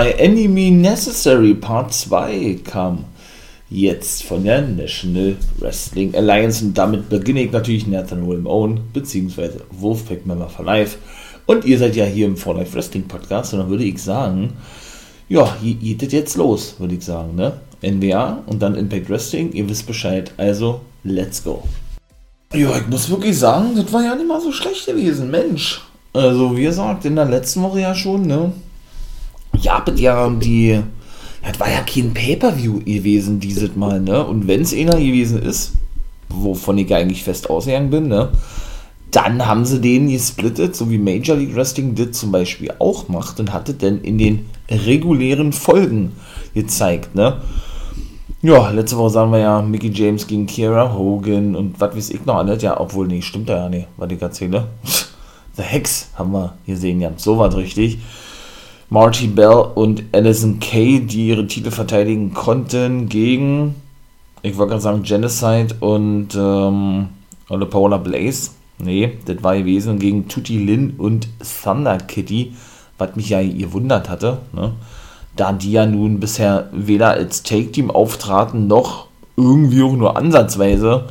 By Enemy Necessary Part 2 kam jetzt von der National Wrestling Alliance und damit beginne ich natürlich Nathan William Owen bzw. Wolfpack Member for Life und ihr seid ja hier im For Life Wrestling Podcast und dann würde ich sagen, ja, geht jetzt los, würde ich sagen, ne? NWA und dann Impact Wrestling, ihr wisst Bescheid, also let's go. Ja, ich muss wirklich sagen, das war ja nicht mal so schlecht gewesen, Mensch. Also, wie gesagt, in der letzten Woche ja schon, ne? Ja, ja, die das war ja kein Pay-Per-View gewesen, dieses Mal, ne? Und wenn es einer gewesen ist, wovon ich eigentlich fest ausgegangen bin, ne? Dann haben sie den gesplittet, so wie Major League Wrestling das zum Beispiel auch macht und hatte denn in den regulären Folgen gezeigt, ne? Ja, letzte Woche sagen wir ja Mickey James gegen Kiera Hogan und was weiß ich noch alles. Ja, obwohl, nee, stimmt da ja nicht, was ich erzähle. The Hex haben wir gesehen, ja, so was richtig. Marty Bell und Alison Kay, die ihre Titel verteidigen konnten gegen, ich wollte gerade sagen, Genocide und ähm, oder Blaze. Nee, das war gewesen gegen Tutti Lin und Thunder Kitty, was mich ja gewundert hatte, ne? da die ja nun bisher weder als Take-Team auftraten, noch irgendwie auch nur ansatzweise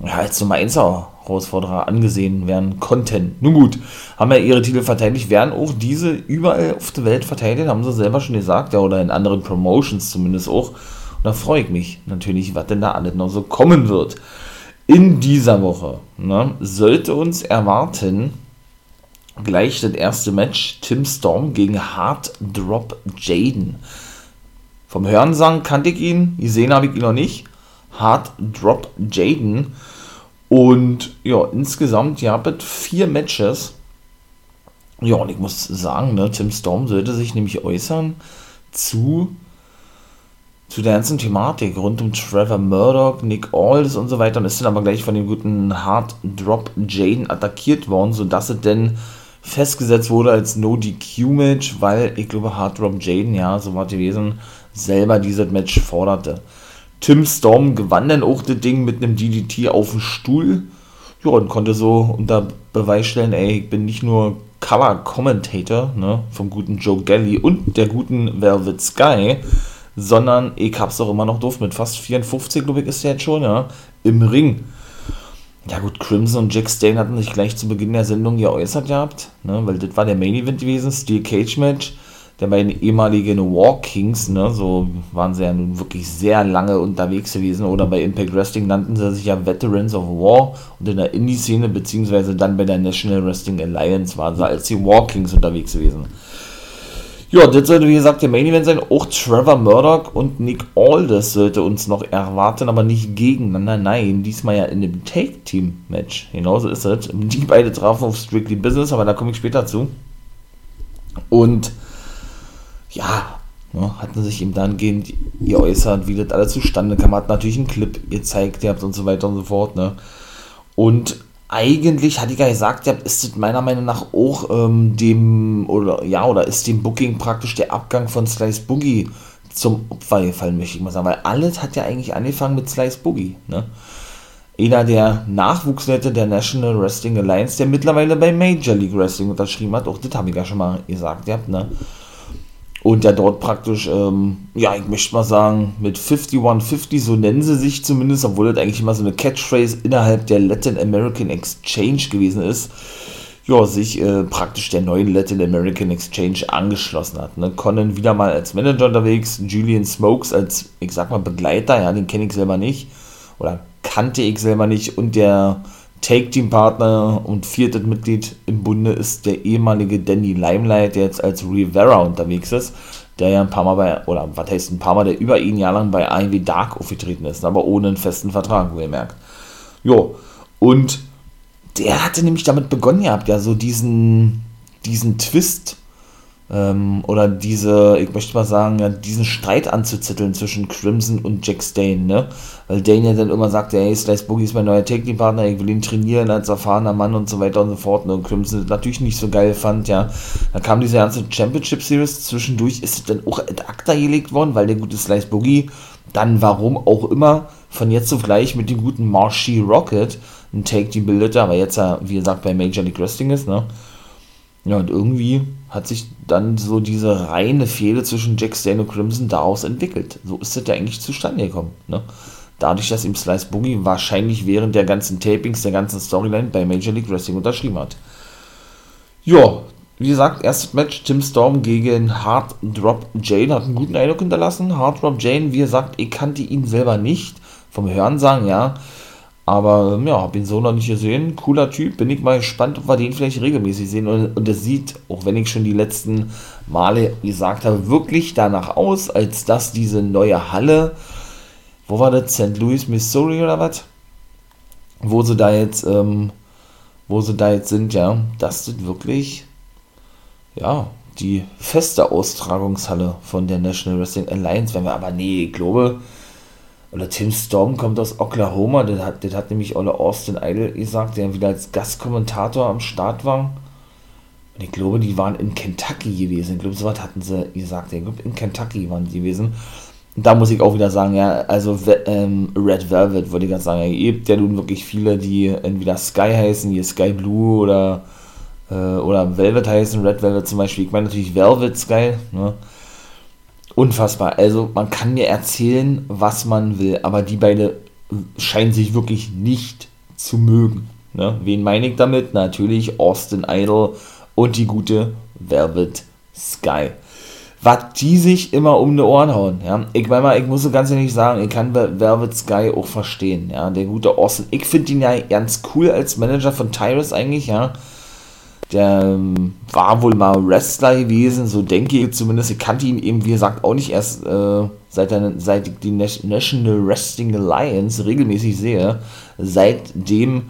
ja, als Nummer 1 Herausforderer angesehen werden konnten. Nun gut, haben ja ihre Titel verteidigt, werden auch diese überall auf der Welt verteidigt, haben sie selber schon gesagt, ja, oder in anderen Promotions zumindest auch. Und da freue ich mich natürlich, was denn da alles noch so kommen wird. In dieser Woche ne, sollte uns erwarten gleich das erste Match Tim Storm gegen Hard Drop Jaden. Vom Hörensagen kannte ich ihn, gesehen habe ich ihn noch nicht. Hard Drop Jaden und ja, insgesamt, ihr habt vier Matches. Ja, und ich muss sagen, ne, Tim Storm sollte sich nämlich äußern zu, zu der ganzen Thematik rund um Trevor Murdoch, Nick Aldis und so weiter und ist dann aber gleich von dem guten Hard Drop Jaden attackiert worden, sodass es denn festgesetzt wurde als No DQ Match, weil ich glaube Hard Drop Jaden, ja, so war gewesen, selber dieses Match forderte. Tim Storm gewann dann auch das Ding mit einem DDT auf dem Stuhl. Ja, und konnte so unter Beweis stellen, ey, ich bin nicht nur Cover-Commentator ne, vom guten Joe Gelly und der guten Velvet Sky, sondern ich hab's auch immer noch doof mit fast 54, glaube ich, ist der jetzt schon, ja, im Ring. Ja gut, Crimson und Jack Stane hatten sich gleich zu Beginn der Sendung geäußert gehabt, ne, weil das war der Main Event gewesen, Steel Cage Match der beiden ehemaligen War Kings, ne, so waren sie ja nun wirklich sehr lange unterwegs gewesen, oder bei Impact Wrestling nannten sie sich ja Veterans of War und in der Indie-Szene, beziehungsweise dann bei der National Wrestling Alliance waren sie als die War Kings unterwegs gewesen. Ja, das sollte wie gesagt der Main Event sein. Auch Trevor Murdoch und Nick Aldis sollte uns noch erwarten, aber nicht gegeneinander. Nein, diesmal ja in dem Take-Team-Match. Genauso ist es. Die beide trafen auf Strictly Business, aber da komme ich später zu. Und ja, ne, hatten sich ihm dann gehend geäußert, wie das alles zustande kam, hat natürlich einen Clip gezeigt, ihr habt und so weiter und so fort, ne? Und eigentlich, hatte ich ja gesagt, ist das meiner Meinung nach auch ähm, dem, oder ja, oder ist dem Booking praktisch der Abgang von Slice Boogie zum Opfer gefallen, möchte ich mal sagen, weil alles hat ja eigentlich angefangen mit Slice Boogie, ne? Einer der Nachwuchsleute der National Wrestling Alliance, der mittlerweile bei Major League Wrestling unterschrieben hat, auch das habe ich ja schon mal gesagt, ihr habt, ne? Und der dort praktisch, ähm, ja, ich möchte mal sagen, mit 5150, so nennen sie sich zumindest, obwohl das eigentlich immer so eine Catchphrase innerhalb der Latin American Exchange gewesen ist, ja, sich äh, praktisch der neuen Latin American Exchange angeschlossen hat. Ne? Conan wieder mal als Manager unterwegs, Julian Smokes als, ich sag mal, Begleiter, ja, den kenne ich selber nicht, oder kannte ich selber nicht, und der Take-Team-Partner und viertes Mitglied im Bunde ist der ehemalige Danny Limelight, der jetzt als Rivera unterwegs ist, der ja ein paar Mal bei, oder was heißt ein paar Mal, der über ihn jahrelang bei AEW Dark aufgetreten ist, aber ohne einen festen Vertrag, wo ihr merkt. Jo, und der hatte nämlich damit begonnen gehabt, ja, so diesen, diesen Twist oder diese, ich möchte mal sagen, ja, diesen Streit anzuzetteln zwischen Crimson und Jack Stane, ne? Weil Dane ja dann immer sagte, hey, Slice Boogie ist mein neuer Technikpartner, ich will ihn trainieren als erfahrener Mann und so weiter und so fort. Ne? Und Crimson natürlich nicht so geil fand, ja. Dann kam diese ganze Championship Series, zwischendurch ist es dann auch ad acta gelegt worden, weil der gute Slice Boogie dann, warum auch immer, von jetzt auf gleich mit dem guten Marshy Rocket ein Take Team bildete, aber jetzt ja, wie gesagt, bei Major League Wrestling ist, ne? Ja, und irgendwie hat sich dann so diese reine Fehde zwischen Jack Stane und Crimson daraus entwickelt. So ist das ja eigentlich zustande gekommen. Ne? Dadurch, dass ihm Slice Boogie wahrscheinlich während der ganzen Tapings, der ganzen Storyline bei Major League Wrestling unterschrieben hat. Ja, wie gesagt, erstes Match, Tim Storm gegen Hard Drop Jane, hat einen guten Eindruck hinterlassen. Hard Drop Jane, wie gesagt, ich kannte ihn selber nicht, vom Hörensagen, ja. Aber ja, habe ihn so noch nicht gesehen. Cooler Typ. Bin ich mal gespannt, ob wir den vielleicht regelmäßig sehen. Und, und es sieht, auch wenn ich schon die letzten Male gesagt habe, wirklich danach aus, als dass diese neue Halle, wo war das? St. Louis, Missouri oder was? Wo sie da jetzt, ähm, wo sie da jetzt sind, ja, das wirklich, ja, die feste Austragungshalle von der National Wrestling Alliance, wenn wir aber, nee, ich glaube, oder Tim Storm kommt aus Oklahoma, das hat, das hat nämlich Olle Austin Idol gesagt, der wieder als Gastkommentator am Start war. Und ich glaube, die waren in Kentucky gewesen. Ich glaube, so was hatten sie gesagt. Ich glaube, in Kentucky waren die gewesen. Und da muss ich auch wieder sagen, ja, also ähm, Red Velvet, würde ich ganz sagen, ihr habt ja nun wirklich viele, die entweder Sky heißen, hier Sky Blue oder, äh, oder Velvet heißen, Red Velvet zum Beispiel. Ich meine natürlich Velvet Sky, ne? Unfassbar. Also man kann mir erzählen, was man will, aber die beiden scheinen sich wirklich nicht zu mögen. Ne? Wen meine ich damit? Natürlich Austin Idol und die gute Velvet Sky. Was die sich immer um die Ohren hauen. Ja? Ich meine mal, ich muss ganz ehrlich sagen, ich kann Velvet Sky auch verstehen. Ja? Der gute Austin. Ich finde ihn ja ganz cool als Manager von Tyrus eigentlich, ja der ähm, war wohl mal Wrestler gewesen, so denke ich zumindest. Ich kannte ihn eben, wie gesagt, auch nicht erst äh, seit, der, seit ich die National Wrestling Alliance regelmäßig sehe. Seitdem,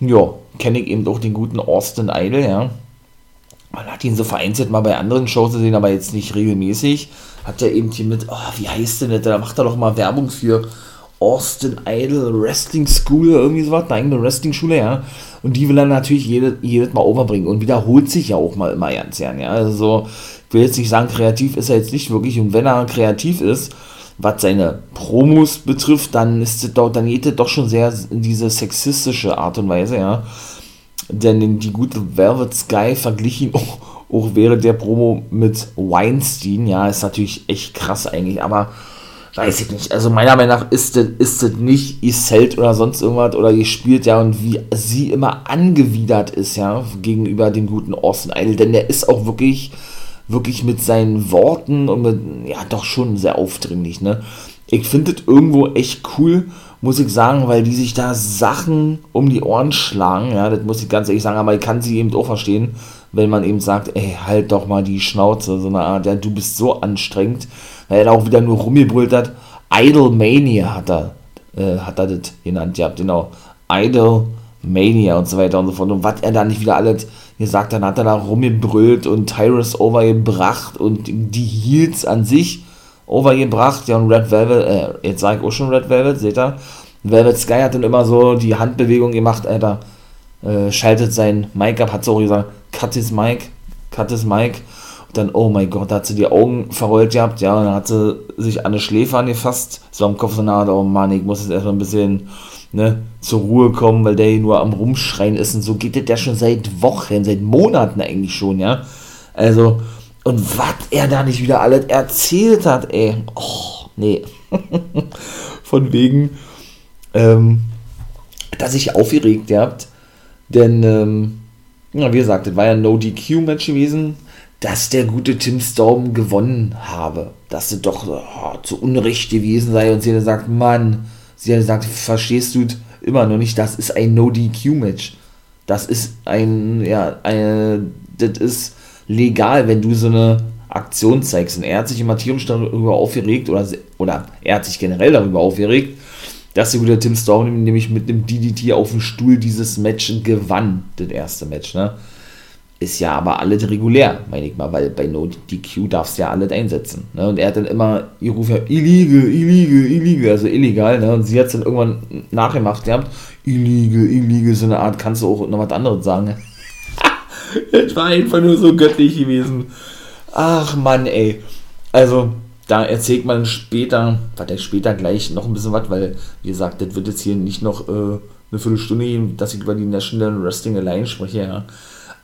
ja, kenne ich eben auch den guten Austin Idol, ja. Man hat ihn so vereinzelt mal bei anderen Shows gesehen, aber jetzt nicht regelmäßig. Hat er eben hier mit, oh, wie heißt denn das? Da macht er doch mal Werbung für Austin Idol Wrestling School, irgendwie sowas, eine eigene Wrestling-Schule, ja. Und die will er natürlich jedes, jedes Mal overbringen und wiederholt sich ja auch mal immer ganz gern, ja. Also, ich will jetzt nicht sagen, kreativ ist er jetzt nicht wirklich. Und wenn er kreativ ist, was seine Promos betrifft, dann ist es doch, dann geht es doch schon sehr in diese sexistische Art und Weise, ja. Denn die gute Velvet Sky verglichen auch, auch während der Promo mit Weinstein, ja, ist natürlich echt krass eigentlich, aber weiß ich nicht. Also meiner Meinung nach ist das, ist nicht Iselt oder sonst irgendwas oder gespielt, ja, und wie sie immer angewidert ist, ja, gegenüber dem guten Austin Idol, denn der ist auch wirklich, wirklich mit seinen Worten und mit, ja, doch schon sehr aufdringlich, ne. Ich finde das irgendwo echt cool, muss ich sagen, weil die sich da Sachen um die Ohren schlagen, ja, das muss ich ganz ehrlich sagen, aber ich kann sie eben auch verstehen, wenn man eben sagt, ey, halt doch mal die Schnauze, so eine Art, ja, du bist so anstrengend, weil er auch wieder nur rumgebrüllt hat. Idolmania hat er, äh, hat er das genannt, ja, genau. Idolmania und so weiter und so fort. Und was er da nicht wieder alles gesagt hat, hat er da rumgebrüllt und Tyrus overgebracht und die Heels an sich overgebracht. Ja, und Red Velvet, äh, jetzt sage ich auch schon Red Velvet, seht ihr? Velvet Sky hat dann immer so die Handbewegung gemacht, Alter. Äh, schaltet sein Mic ab, hat so gesagt, cut his mic, cut his mic dann, oh mein Gott, da hat sie die Augen verrollt gehabt, ja, und dann hat sie sich an die Schläfe angefasst, so am Kopf so nahe, oh Mann, ich muss jetzt erstmal ein bisschen, ne, zur Ruhe kommen, weil der hier nur am Rumschreien ist und so geht das ja schon seit Wochen, seit Monaten eigentlich schon, ja. Also, und was er da nicht wieder alles erzählt hat, ey, oh, nee. Von wegen, ähm, dass ich aufgeregt habt, denn, ähm, ja, wie gesagt, das war ja ein No-DQ-Match gewesen, dass der gute Tim Storm gewonnen habe. Dass sie doch oh, zu Unrecht gewesen sei und sie hat gesagt, Mann, sie hat gesagt, verstehst du immer noch nicht, das ist ein No-DQ-Match. Das ist ein, ja, eine, das ist legal, wenn du so eine Aktion zeigst. Und er hat sich immer tierisch darüber aufgeregt, oder, oder er hat sich generell darüber aufgeregt, dass der gute Tim Storm nämlich mit dem DDT auf dem Stuhl dieses Match gewann, das erste Match, ne? Ist ja aber alles regulär, meine ich mal, weil bei No DQ darfst du ja alles einsetzen. Ne? Und er hat dann immer, ihr ruft ja illegal, illegal, illegal, also illegal, ne? Und sie hat es dann irgendwann nachgemacht gehabt, illegal, illegal, so eine Art, kannst du auch noch was anderes sagen. das war einfach nur so göttlich gewesen. Ach Mann, ey. Also, da erzählt man später, warte später gleich noch ein bisschen was, weil, wie gesagt, das wird jetzt hier nicht noch äh, eine Viertelstunde gehen, dass ich über die National Wrestling allein spreche, ja.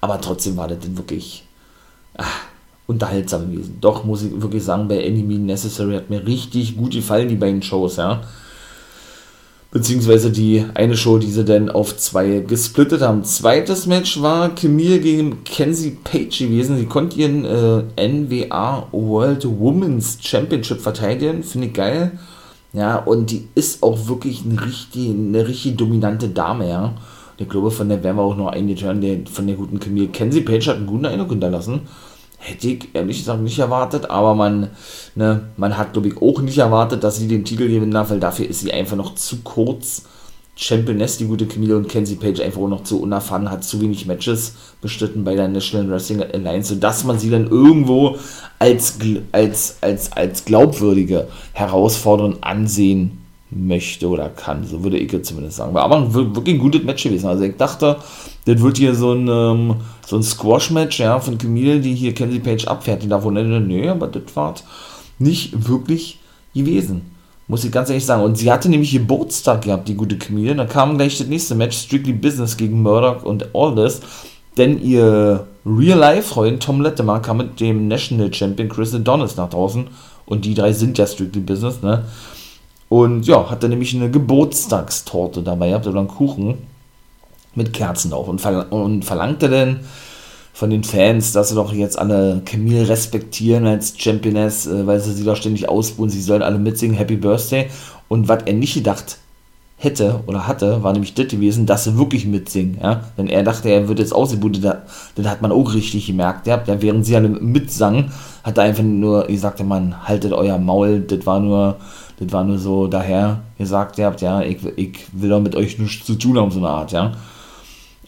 Aber trotzdem war das wirklich, ach, unterhaltsam gewesen. Doch, muss ich wirklich sagen, bei Enemy Necessary hat mir richtig gut gefallen, die beiden Shows, ja. Beziehungsweise die eine Show, die sie dann auf zwei gesplittet haben. Zweites Match war Camille gegen Kenzie Page gewesen. Sie konnte ihren äh, NWA World Women's Championship verteidigen. Finde ich geil. Ja, und die ist auch wirklich eine richtig, eine richtig dominante Dame, ja. Ich glaube, von der werden wir auch noch einige hören, der, von der guten Camille. Kenzie Page hat einen guten Eindruck hinterlassen. Hätte ich ehrlich gesagt nicht erwartet, aber man, ne, man hat, glaube ich, auch nicht erwartet, dass sie den Titel gewinnen darf, weil dafür ist sie einfach noch zu kurz. Championess, die gute Camille und Kenzie Page einfach auch noch zu unerfahren, hat zu wenig Matches bestritten bei der National Wrestling Alliance, sodass man sie dann irgendwo als, als, als, als glaubwürdige Herausforderin ansehen möchte oder kann. So würde ich jetzt zumindest sagen. Aber ein wirklich ein gutes Match gewesen. Also ich dachte, das wird hier so ein, ähm, so ein Squash-Match ja, von Camille, die hier Kenzie Page abfährt. Die davon, nö, aber das war nicht wirklich gewesen. Muss ich ganz ehrlich sagen. Und sie hatte nämlich Geburtstag gehabt, die gute Camille. Dann kam gleich das nächste Match, Strictly Business gegen Murdoch und Aldous. Denn ihr Real-Life-Freund Tom Lettemer kam mit dem National Champion Chris Adonis nach draußen. Und die drei sind ja Strictly Business, ne? Und ja, hat er nämlich eine Geburtstagstorte dabei gehabt oder einen Kuchen mit Kerzen drauf und, verl und verlangte dann von den Fans, dass sie doch jetzt alle Camille respektieren als Championess, äh, weil sie sie doch ständig ausbuhen, sie sollen alle mitsingen, Happy Birthday. Und was er nicht gedacht hätte oder hatte, war nämlich das gewesen, dass sie wirklich mitsingen. Ja? Denn er dachte, er wird jetzt ausgebucht, das, hat man auch richtig gemerkt. Ja? während sie alle mitsangen, hat er einfach nur gesagt, man, haltet euer Maul, das war nur das war nur so daher gesagt, ihr habt, ja, ich, ich will doch mit euch nichts zu tun haben, so eine Art, ja.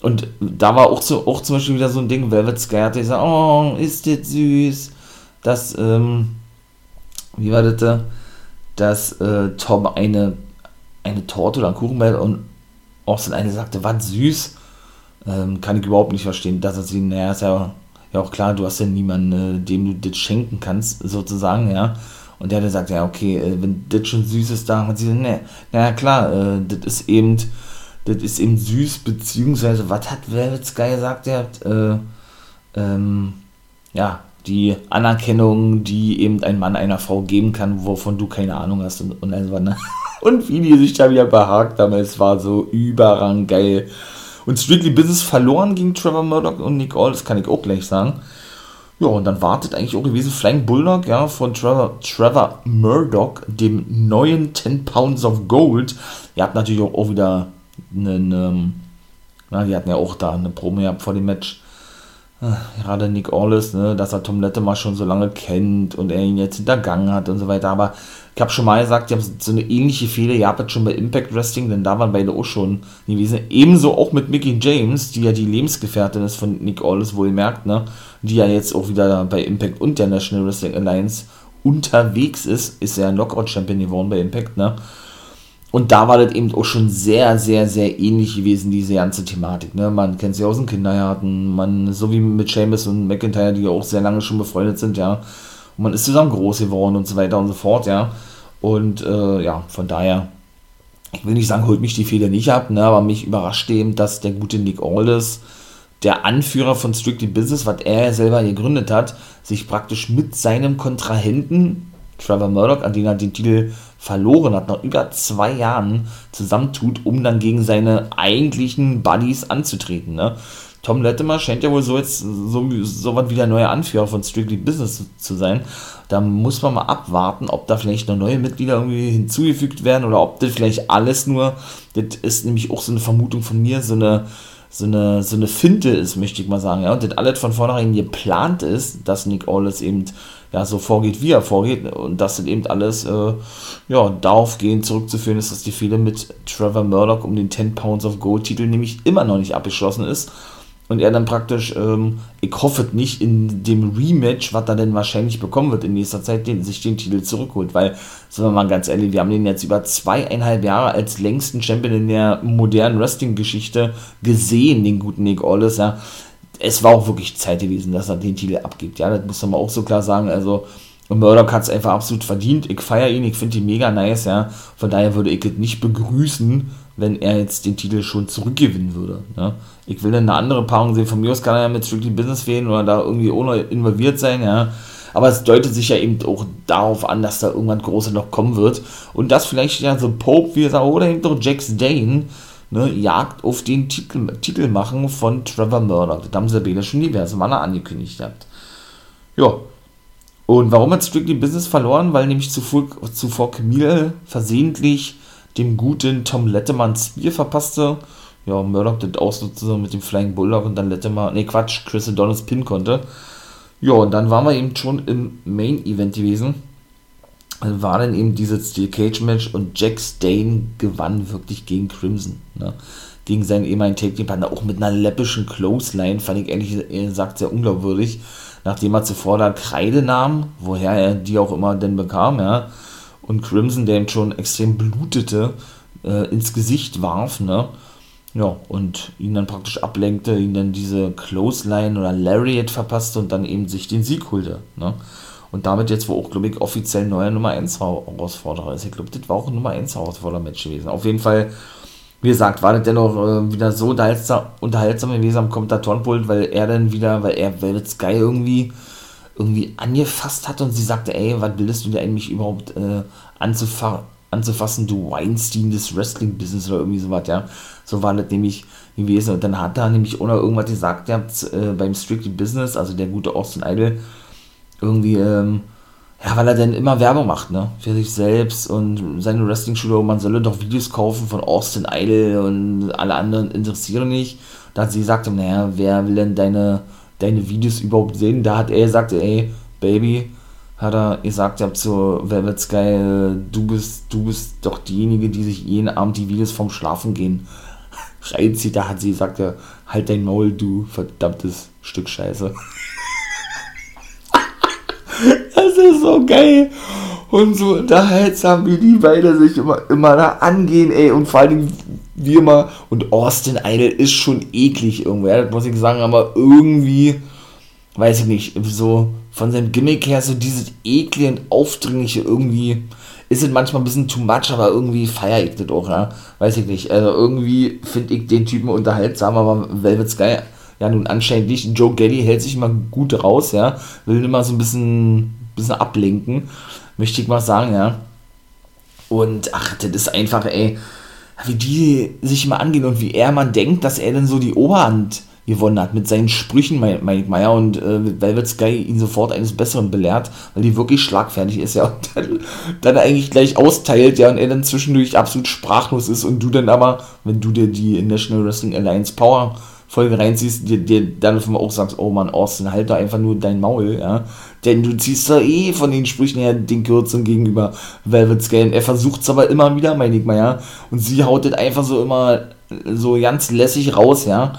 Und da war auch, so, auch zum Beispiel wieder so ein Ding, Velvet Sky hat gesagt, oh, ist das süß, dass, ähm, wie war das da, dass äh, Tom eine, eine Torte oder einen Kuchen bei und Austin eine sagte, was süß, ähm, kann ich überhaupt nicht verstehen, dass er sie, naja, ist ja, ja auch klar, du hast ja niemanden, äh, dem du das schenken kannst, sozusagen, ja, und der hat gesagt, ja, okay, äh, wenn das schon süß ist, da hat sie gesagt, ne, naja, klar, äh, das ist eben, das ist eben süß, beziehungsweise, was hat Velvet Sky gesagt, der hat, äh, ähm, ja, die Anerkennung, die eben ein Mann einer Frau geben kann, wovon du keine Ahnung hast und, und, also, ne? und wie die sich da wieder behagt haben, es war so überrang geil. Und Strictly Business verloren gegen Trevor Murdoch und Nick All, das kann ich auch gleich sagen. Ja, und dann wartet eigentlich auch gewesen Flying Bulldog, ja, von Trevor, Trevor Murdoch, dem neuen 10 Pounds of Gold. Ihr habt natürlich auch, wieder einen, ähm, na, die hatten ja auch da eine Promo gehabt vor dem Match. Ah, gerade Nick Aldis, ne, dass er Tom Lettemer schon so lange kennt und er ihn jetzt hintergangen hat und so weiter. Aber ich habe schon mal gesagt, die haben so eine ähnliche Fehler ihr habt jetzt schon bei Impact Wrestling, denn da waren beide auch schon gewesen. Ebenso auch mit Mickey James, die ja die Lebensgefährtin ist von Nick Aldis, wohl merkt, ne, die ja jetzt auch wieder bei Impact und der National Wrestling Alliance unterwegs ist, ist ja ein Knockout-Champion geworden bei Impact, ne. Und da war das eben auch schon sehr, sehr, sehr ähnlich gewesen, diese ganze Thematik. Ne? Man kennt sie aus dem Kindergarten, man, so wie mit Seamus und McIntyre, die ja auch sehr lange schon befreundet sind, ja. Und man ist zusammen groß geworden und so weiter und so fort, ja. Und äh, ja, von daher, ich will nicht sagen, holt mich die Fehler nicht ab, ne? aber mich überrascht eben, dass der gute Nick Aldis, der Anführer von Strictly Business, was er selber gegründet hat, sich praktisch mit seinem Kontrahenten Trevor Murdoch, an den er den Titel verloren hat, nach über zwei Jahren zusammentut, um dann gegen seine eigentlichen Buddies anzutreten. Ne? Tom Latimer scheint ja wohl so jetzt so, so was wie der neue Anführer von Strictly Business zu sein. Da muss man mal abwarten, ob da vielleicht noch neue Mitglieder irgendwie hinzugefügt werden oder ob das vielleicht alles nur, das ist nämlich auch so eine Vermutung von mir, so eine so eine, so eine Finte ist, möchte ich mal sagen, ja, und das alles von vornherein geplant ist, dass Nick Aldis eben ja, so vorgeht, wie er vorgeht. Und das sind eben alles äh, ja, darauf gehen zurückzuführen ist, dass die Fehler mit Trevor Murdoch um den 10 Pounds of Gold Titel nämlich immer noch nicht abgeschlossen ist. Und er dann praktisch, ähm, ich hoffe nicht, in dem Rematch, was er denn wahrscheinlich bekommen wird in nächster Zeit, den, sich den Titel zurückholt. Weil, sagen wir mal ganz ehrlich, wir haben den jetzt über zweieinhalb Jahre als längsten Champion in der modernen Wrestling-Geschichte gesehen, den guten Nick Aldis, ja es war auch wirklich Zeit gewesen, dass er den Titel abgibt. Ja, das muss man auch so klar sagen. Also Und Murdoch hat es einfach absolut verdient. Ich feiere ihn, ich finde ihn mega nice, ja. Von daher würde ich es nicht begrüßen, wenn er jetzt den Titel schon zurückgewinnen würde. Ja. Ich will dann eine andere Paarung sehen. Von mir aus kann er ja mit Strictly Business wählen oder da irgendwie ohne involviert sein, ja. Aber es deutet sich ja eben auch darauf an, dass da irgendwann Große noch kommen wird. Und dass vielleicht ja so Pope, wie gesagt, oder eben doch Jax Dane, ne, Jagd auf den Titel, Titel machen von Trevor Murdoch. Das haben Sabine schon diverse Male angekündigt gehabt. Ja, und warum hat Strictly Business verloren? Weil nämlich zuvor, zuvor Camille versehentlich dem guten Tom Letterman Spear verpasste. Ja, Murdoch das ausnutzte mit dem Flying Bulldog und dann Letterman, ne Quatsch, Chris Adonis pin konnte. Ja, und dann waren wir eben schon im Main Event gewesen. Dann war dann eben dieses Steel Cage Match und Jack Stane gewann wirklich gegen Crimson. Ne? Gegen seinen ehemaligen Take Team Partner, auch mit einer läppischen Clothesline, fand ich ehrlich gesagt sehr unglaubwürdig nachdem er zuvor da Kreide nahm, woher er die auch immer denn bekam, ja, und Crimson, der ihm schon extrem blutete, äh, ins Gesicht warf, ne, ja, und ihn dann praktisch ablenkte, ihn dann diese Clothesline oder Lariat verpasste und dann eben sich den Sieg holte, ne. Und damit jetzt wohl auch, glaube ich, offiziell neuer Nummer 1 Herausforderer ist. Ich glaube, das war auch ein Nummer 1 Herausforderer-Match gewesen. Auf jeden Fall wie gesagt, war das dennoch äh, wieder so unterhaltsam, unterhaltsam gewesen am Kommentatorenpult, weil er dann wieder, weil er Velvet Sky irgendwie irgendwie angefasst hat und sie sagte, ey, was willst du dir eigentlich überhaupt äh, anzufa anzufassen, du Weinstein des Wrestling-Business oder irgendwie sowas, ja. So war das nämlich gewesen. Und dann hat er nämlich ohne irgendwas gesagt, ja, äh, beim Strictly Business, also der gute Austin Idol, irgendwie, ähm, ja, weil er dann immer Werbung macht, ne? Für sich selbst und seine Wrestling-Schule, man solle doch Videos kaufen von Austin Idol und alle anderen interessieren nicht. Da hat sie gesagt, naja, wer will denn deine, deine Videos überhaupt sehen? Da hat er gesagt, ey, Baby, hat er gesagt, ja, zu Velvet Sky, du bist, du bist doch diejenige, die sich jeden Abend die Videos vom Schlafen gehen reinzieht. Da hat sie gesagt, halt dein Maul, du verdammtes Stück Scheiße. Das ist so geil. Und so unterhaltsam, wie die beide sich immer, immer da angehen, ey. Und vor allem, wie immer, und Austin Idol ist schon eklig irgendwo, ja, das muss ich sagen, aber irgendwie, weiß ich nicht, so von seinem Gimmick her, so dieses eklige und aufdringliche irgendwie, ist es manchmal ein bisschen too much, aber irgendwie feiere ich das auch, ja. Weiß ich nicht. Also irgendwie finde ich den Typen unterhaltsam, aber Velvet Sky ja nun anscheinend nicht. Joe Gelly hält sich immer gut raus, ja, will immer so ein bisschen, bisschen ablenken, möchte ich mal sagen, ja. Und ach, das ist einfach, ey, wie die sich immer angehen und wie er man denkt, dass er denn so die Oberhand gewonnen hat mit seinen Sprüchen, Mike Meyer und äh, Velvet Sky ihn sofort eines Besseren belehrt, weil die wirklich schlagfertig ist, ja, und dann, dann eigentlich gleich austeilt, ja, und er dann zwischendurch absolut sprachlos ist und du dann aber, wenn du dir die National Wrestling Alliance Power Folge reinziehst, dir, dir dann auch sagst, oh Mann, Austin, halt da einfach nur dein Maul, ja. Denn du ziehst da eh von den Sprüchen her den Kürzungen gegenüber Velvet Scale. Er versucht es aber immer wieder, meine ich mal, ja. Und sie haut das einfach so immer so ganz lässig raus, ja.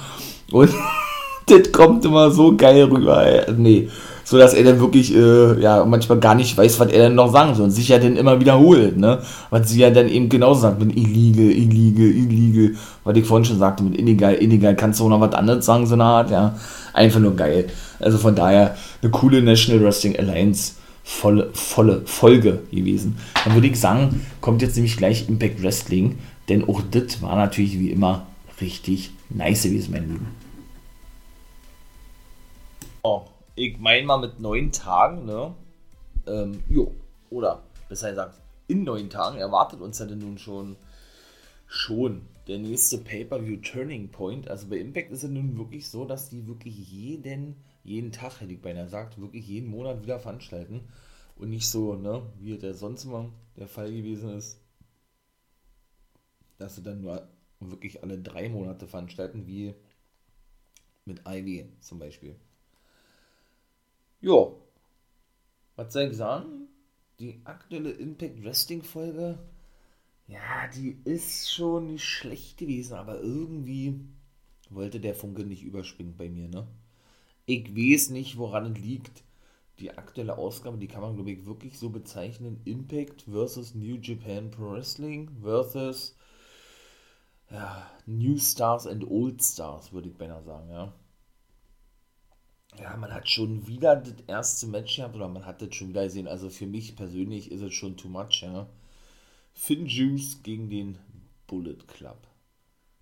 Und das kommt immer so geil rüber, ey. Nee so dass er dann wirklich äh, ja manchmal gar nicht weiß, was er dann noch sagen soll und sich ja dann immer wiederholt, ne? Was sie ja dann eben genauso sagt mit illegal, illegal, illegal, was ich vorhin schon sagte mit illegal, illegal, kannst du auch noch was anderes sagen, so eine Art, ja. Einfach nur geil. Also von daher eine coole National Wrestling Alliance volle, volle Folge gewesen. Dann würde ich sagen, kommt jetzt nämlich gleich Impact Wrestling, denn auch das war natürlich wie immer richtig nice gewesen, mein Lieben. Oh ich meine mal mit neun Tagen, ne? Ähm, jo, oder besser gesagt, in neun Tagen erwartet uns ja denn nun schon, schon der nächste Pay-Per-View Turning Point. Also bei Impact ist es nun wirklich so, dass die wirklich jeden, jeden Tag, hätte ich beinahe gesagt, wirklich jeden Monat wieder veranstalten. Und nicht so, ne, wie der sonst immer der Fall gewesen ist, dass sie dann nur wirklich alle drei Monate veranstalten, wie mit Ivy zum Beispiel. Ja. Was soll ich sagen? Die aktuelle Impact Wrestling Folge, ja, die ist schon nicht schlecht gewesen, aber irgendwie wollte der Funke nicht überspringen bei mir, ne? Ich weiß nicht, woran es liegt. Die aktuelle Ausgabe, die kann man, glaube ich, wirklich so bezeichnen: Impact versus New Japan Pro Wrestling versus ja, New Stars and Old Stars, würde ich beinahe sagen, ja ja, man hat schon wieder das erste Match gehabt, oder man hat das schon wieder gesehen. Also für mich persönlich ist es schon too much, ja. Finn Juice gegen den Bullet Club.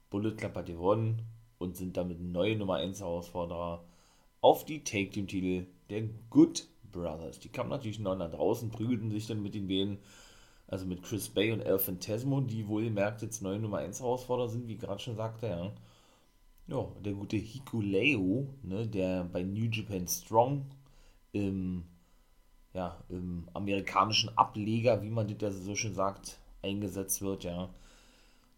Bullet Club hat gewonnen und sind damit neue Nummer 1 Herausforderer auf die Take Team Titel der Good Brothers. Die kamen natürlich noch nach draußen, prügelten sich dann mit den beiden, also mit Chris Bay und El Fantasmo, die wohl merkt jetzt neue Nummer 1 Herausforderer sind, wie gerade schon sagte, ja. Ja, der gute Hikuleo, ne, der bei New Japan Strong im, ja, im amerikanischen Ableger, wie man das so schön sagt, eingesetzt wird, ja,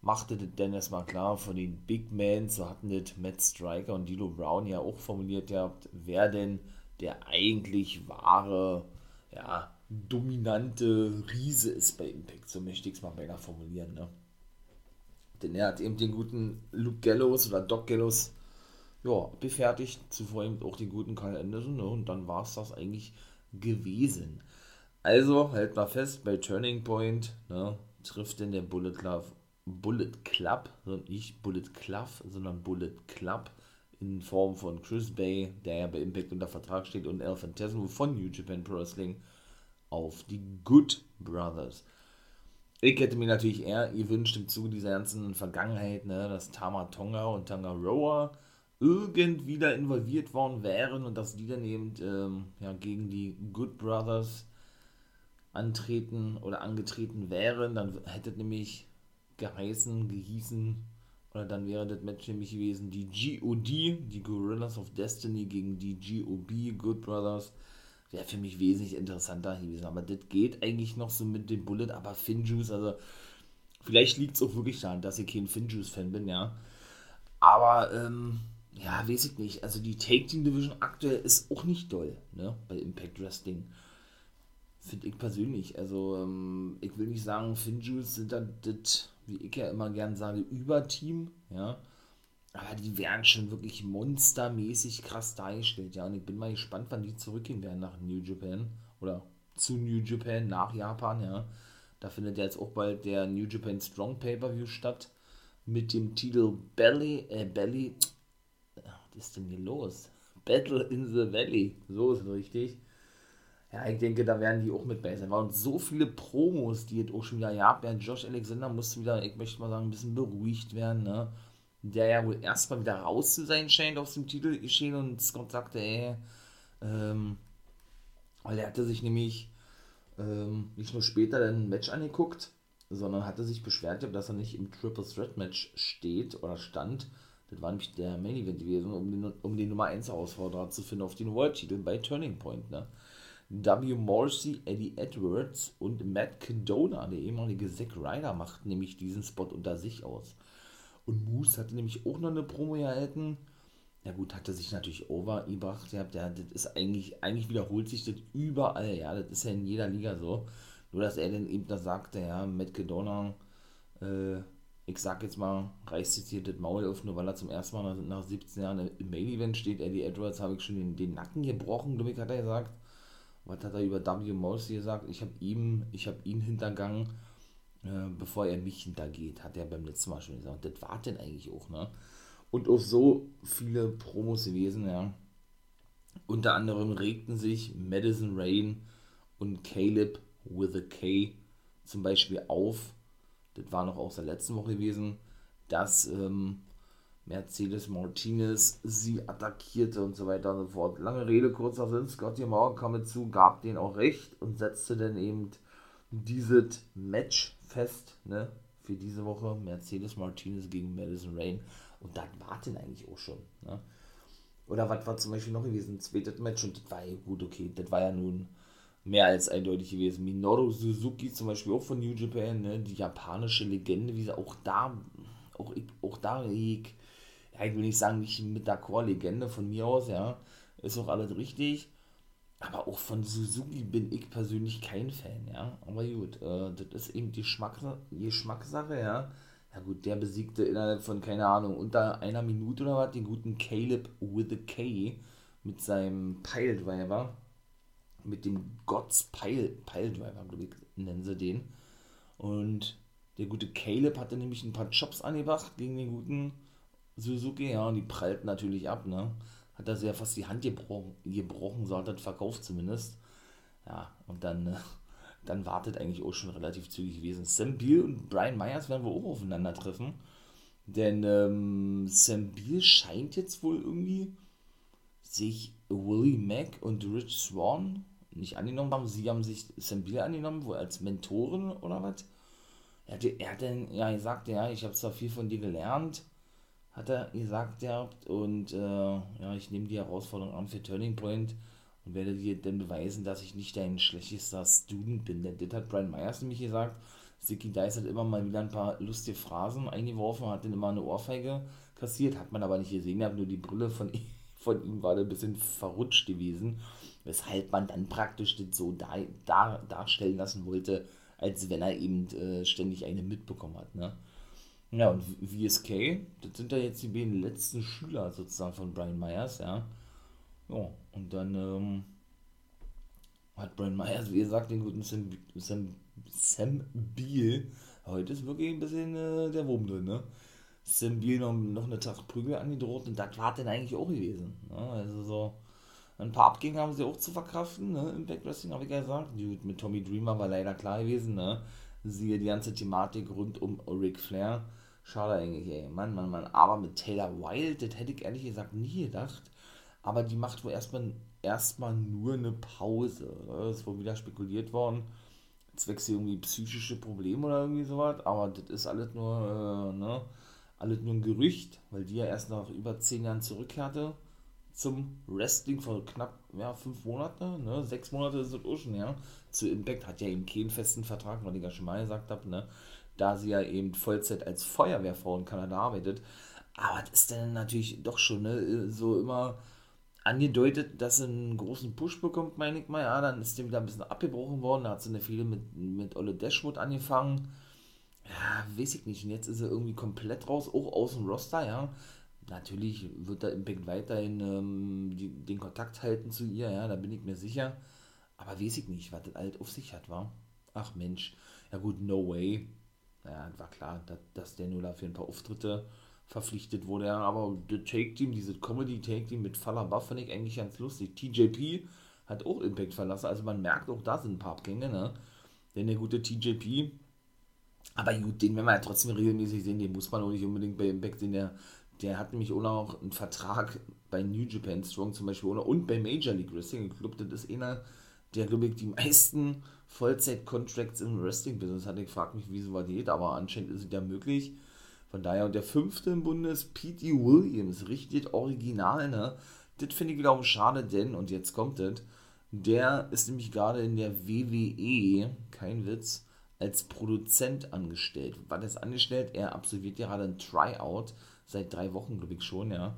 machte das dann erstmal klar von den Big Men, so hatten das Matt Striker und Dilo Brown ja auch formuliert gehabt, wer denn der eigentlich wahre, ja, dominante Riese ist bei Impact, so möchte ich es mal beinahe formulieren, ne. Denn er hat eben den guten Luke Gallows oder Doc Gallows ja, befertigt, zuvor eben auch den guten Kyle Anderson, ne? und dann war es das eigentlich gewesen. Also, hält mal fest, bei Turning Point ne, trifft denn der Bullet Club, Bullet Club, nicht Bullet Club, sondern Bullet Club in Form von Chris Bay, der ja bei Impact unter Vertrag steht, und El Phantasmo von New Japan Pro Wrestling auf die Good Brothers. Ich hätte mir natürlich eher gewünscht, im Zuge dieser ganzen Vergangenheit, ne, dass Tama Tonga und Tangaroa irgendwie da involviert worden wären und dass die dann eben ähm, ja, gegen die Good Brothers antreten oder angetreten wären. Dann hätte nämlich geheißen, gehießen, oder dann wäre das Match nämlich gewesen, die GOD, die Gorillas of Destiny gegen die GOB, Good Brothers wäre für mich wesentlich interessanter gewesen. Aber das geht eigentlich noch so mit dem Bullet, aber Finjuice, also vielleicht liegt es auch wirklich daran, dass ich kein Finjuice-Fan bin, ja. Aber, ähm, ja, weiß ich nicht. Also die Take Team Division aktuell ist auch nicht doll, ne, bei Impact Wrestling. Finde ich persönlich. Also, ähm, ich will nicht sagen, Finjuice sind dann das, wie ich ja immer gern sage, Überteam, ja. Aber die werden schon wirklich monstermäßig krass dargestellt, ja. Und ich bin mal gespannt, wann die zurückgehen werden nach New Japan. Oder zu New Japan, nach Japan, ja. Da findet ja jetzt auch bald der New Japan Strong Pay-Per-View statt. Mit dem Titel Belly, äh, Belly. Was ist denn hier los? Battle in the Valley. So ist es richtig. Ja, ich denke, da werden die auch mit bei sein. Waren so viele Promos, die jetzt auch schon wieder gab. Ja, Josh Alexander musste wieder, ich möchte mal sagen, ein bisschen beruhigt werden, ne? Der ja wohl erstmal wieder raus zu sein scheint aus dem Titel geschehen und Scott sagte, ey, ähm, weil er hatte sich nämlich ähm, nicht nur später ein Match angeguckt, sondern hatte sich beschwert, dass er nicht im Triple Threat Match steht oder stand. Das war nämlich der Main Event gewesen, um den, um den Nummer 1 Herausforderer zu finden auf den World Titel bei Turning Point. Ne? W. Morrissey, Eddie Edwards und Matt Cadona, der ehemalige Zack Ryder, machten nämlich diesen Spot unter sich aus. Und Moose hatte nämlich auch noch eine Promo gehalten. Ja gut, hat er sich natürlich overgebracht. Ja, das ist eigentlich, eigentlich wiederholt sich das überall, ja, das ist ja in jeder Liga so. Nur, dass er dann eben da sagte, ja, Matt Cadona, äh, ich sag jetzt mal, reißt jetzt hier das Maul auf, nur weil er zum ersten Mal nach, nach 17 Jahren im Main Event steht. Eddie Edwards habe ich schon den, den Nacken gebrochen, glaube ich, hat er gesagt. Was hat er über W. Mouse gesagt? Ich habe ihm, ich habe ihn hintergangen äh, bevor er mich hintergeht, hat er beim letzten Mal schon gesagt. Das war denn eigentlich auch, ne? Und auf so viele Promos gewesen, ja. Unter anderem regten sich Madison Rain und Caleb with a K zum Beispiel auf. Das war noch aus der letzten Woche gewesen, dass ähm, Mercedes Martinez sie attackierte und so weiter und so fort. Lange Rede, kurzer Sinn. Scotty Morgan kam dazu, gab denen auch recht und setzte dann eben dieses Match fest, ne? Für diese Woche Mercedes Martinez gegen Madison Rain. Und das war denn eigentlich auch schon, ne? Oder was war zum Beispiel noch gewesen? Zweites Match und das war ja gut, okay. Das war ja nun mehr als eindeutig gewesen. Minoru Suzuki zum Beispiel auch von New Japan, ne? Die japanische Legende, wie sie auch da, auch, auch da, ich, ja, ich will nicht sagen, nicht mit der Core-Legende von mir aus, ja. Ist auch alles richtig. Aber auch von Suzuki bin ich persönlich kein Fan, ja. Aber gut, äh, das ist eben die Geschmackssache, ja. Ja gut, der besiegte innerhalb von, keine Ahnung, unter einer Minute oder was, den guten Caleb with a K mit seinem Piledriver. Mit dem Gods Pile, Piledriver, glaube ich, nennen sie den. Und der gute Caleb hatte nämlich ein paar Chops angebracht gegen den guten Suzuki, ja, und die prallten natürlich ab, ne hat er sehr fast die Hand gebrochen, gebrochen so hat er verkauft zumindest. Ja, und dann, äh, dann wartet eigentlich auch schon relativ zügig gewesen. Sam Beal und Brian Myers werden wir auch aufeinandertreffen. Denn ähm, Sam Beal scheint jetzt wohl irgendwie sich Willie Mack und Rich Swan nicht angenommen haben. Sie haben sich Sam Beal angenommen, wohl als Mentoren oder was? Er hat, er hat dann ja gesagt, ja, ich habe zwar viel von dir gelernt, hat er gesagt, ja, und äh, ja, ich nehme die Herausforderung an für Turning Point und werde dir dann beweisen, dass ich nicht dein schlechtester Student bin. Denn das hat Brian Myers nämlich gesagt. Sticky Dice hat immer mal wieder ein paar lustige Phrasen eingeworfen, hat dann immer eine Ohrfeige kassiert, hat man aber nicht gesehen, hat nur die Brille von, von ihm war ein bisschen verrutscht gewesen, weshalb man dann praktisch das so da, da, darstellen lassen wollte, als wenn er eben äh, ständig eine mitbekommen hat. Ne? Ja, und VSK, das sind ja jetzt die beiden letzten Schüler sozusagen von Brian Myers, ja. Ja, und dann ähm, hat Brian Myers, wie gesagt, den guten Sam, Sam, Sam Beal. Heute ist wirklich ein bisschen äh, der Wurm drin, ne? Sam Beal noch, noch eine Tag Prügel angedroht und das war dann eigentlich auch gewesen. Ne? Also so ein paar Abgänge haben sie auch zu verkraften, ne? Im Backwrestling habe ich ja gesagt. Gut, mit Tommy Dreamer war leider klar gewesen, ne? Siehe die ganze Thematik rund um Ric Flair. Schade eigentlich, ey. Mann, Mann, Mann. Aber mit Taylor Wilde, das hätte ich ehrlich gesagt nie gedacht aber die macht wohl erstmal, erstmal nur eine Pause. Es ist wohl wieder spekuliert worden, zwecks irgendwie psychische Probleme oder irgendwie sowas, aber das ist alles nur, äh, ne, alles nur ein Gerücht, weil die ja erst nach über zehn Jahren zurückkehrte zum Wrestling vor knapp ja, fünf Monaten, ne? sechs Monate ist es auch schon, ja. Zu Impact hat ja eben keinen festen Vertrag, was ich ja schon mal gesagt habe, ne? Da sie ja eben Vollzeit als Feuerwehrfrau in Kanada arbeitet. Aber das ist dann natürlich doch schon ne, so immer angedeutet, dass sie einen großen Push bekommt, meine ich mal. Ja, dann ist der wieder ein bisschen abgebrochen worden. Da hat sie eine viele mit, mit Olle Dashwood angefangen. Ja, weiß ich nicht. Und jetzt ist er irgendwie komplett raus, auch aus dem Roster, ja. Natürlich wird der Impact weiterhin ähm, die, den Kontakt halten zu ihr, ja, da bin ich mir sicher. Aber weiß ich nicht, was das alt auf sich hat, war. Ach Mensch, ja gut, no way. Ja, war klar, dass, der nur dafür ein paar Auftritte verpflichtet wurde. Ja, aber der Take Team, diese Comedy Take Team mit Faller Buff, finde ich eigentlich ganz lustig. TJP hat auch Impact verlassen, also man merkt auch, da sind ein paar Abgänge, ne? Denn der gute TJP, aber gut, den werden wir ja trotzdem regelmäßig sehen, den muss man auch nicht unbedingt bei Impact sehen, der, der hat nämlich auch noch einen Vertrag bei New Japan Strong zum Beispiel und bei Major League Wrestling Club, das ist einer, der, glaube ich, die meisten Vollzeit-Contracts im Wrestling-Business hat. Ich frage mich, wie so was geht, aber anscheinend ist es ja möglich. Von daher, und der fünfte im Bunde ist P.T. Williams, richtig original, ne? Das finde ich wiederum schade, denn, und jetzt kommt es, der ist nämlich gerade in der WWE, kein Witz, als Produzent angestellt. Was ist angestellt? Er absolviert gerade ein Tryout, seit drei Wochen, glaube ich schon, ja.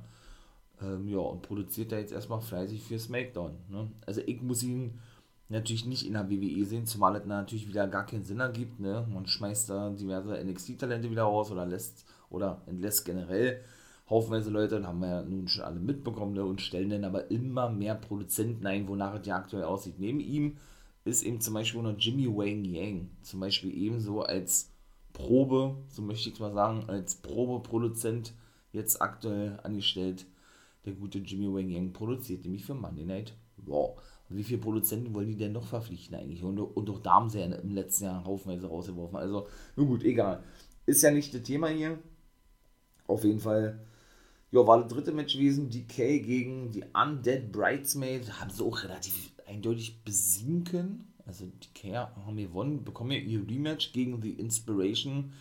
Ähm, ja, und produziert da jetzt erstmal fleißig für SmackDown. Ne? Also ich muss ihn natürlich nicht in der WWE sehen, zumal es natürlich wieder gar keinen Sinn ergibt. Ne? Man schmeißt da diverse NXT-Talente wieder raus oder lässt oder entlässt generell haufenweise Leute, dann haben wir ja nun schon alle mitbekommen ne? und stellen dann aber immer mehr Produzenten ein, wonach es ja aktuell aussieht. Neben ihm ist eben zum Beispiel noch Jimmy Wang Yang, zum Beispiel ebenso als Probe, so möchte ich es mal sagen, als Probeproduzent jetzt aktuell angestellt. Der gute Jimmy Wang Yang produziert nämlich für Monday Night Raw wie viele Produzenten wollen die denn noch verpflichten eigentlich? Und, und auch da haben sie ja im letzten Jahr haufenweise rausgeworfen. Also, nun gut, egal. Ist ja nicht das Thema hier. Auf jeden Fall, ja, war das dritte Match gewesen. DK gegen die Undead Bridesmaid. Haben sie auch relativ eindeutig besiegen können. Also, DK haben gewonnen, bekommen ihr Rematch gegen The Inspiration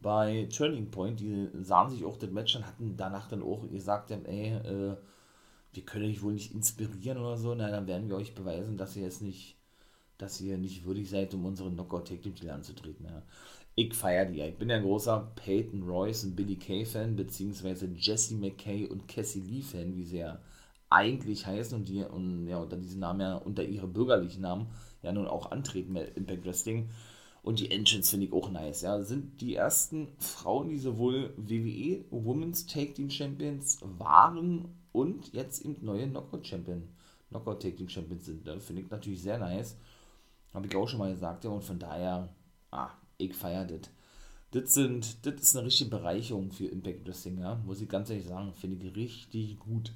bei Turning Point. Die sahen sich auch das Match an, hatten danach dann auch gesagt, ey, äh, wir können euch wohl nicht inspirieren oder so, na, dann werden wir euch beweisen, dass ihr es nicht, dass ihr nicht würdig seid, um unseren Knockout Tag Titel anzutreten. Ja. Ich feiere die. Ich bin ja ein großer Peyton Royce und Billy Kay Fan, beziehungsweise Jesse McKay und Cassie Lee Fan, wie sie ja eigentlich heißen und die und, ja, unter diesen Namen ja, unter ihre bürgerlichen Namen ja nun auch antreten bei Impact Wrestling. Und die Engines finde ich auch nice. Ja, sind die ersten Frauen, die sowohl WWE Women's Tag Team Champions waren und jetzt eben neue Knockout Champion, Knockout Tag Team Champions sind. Ne? Finde ich natürlich sehr nice. Habe ich auch schon mal gesagt, ja, und von daher, ah, ich feiere das. Das sind, das ist eine richtige Bereicherung für Impact Wrestling, ja, muss ich ganz ehrlich sagen, finde ich richtig gut.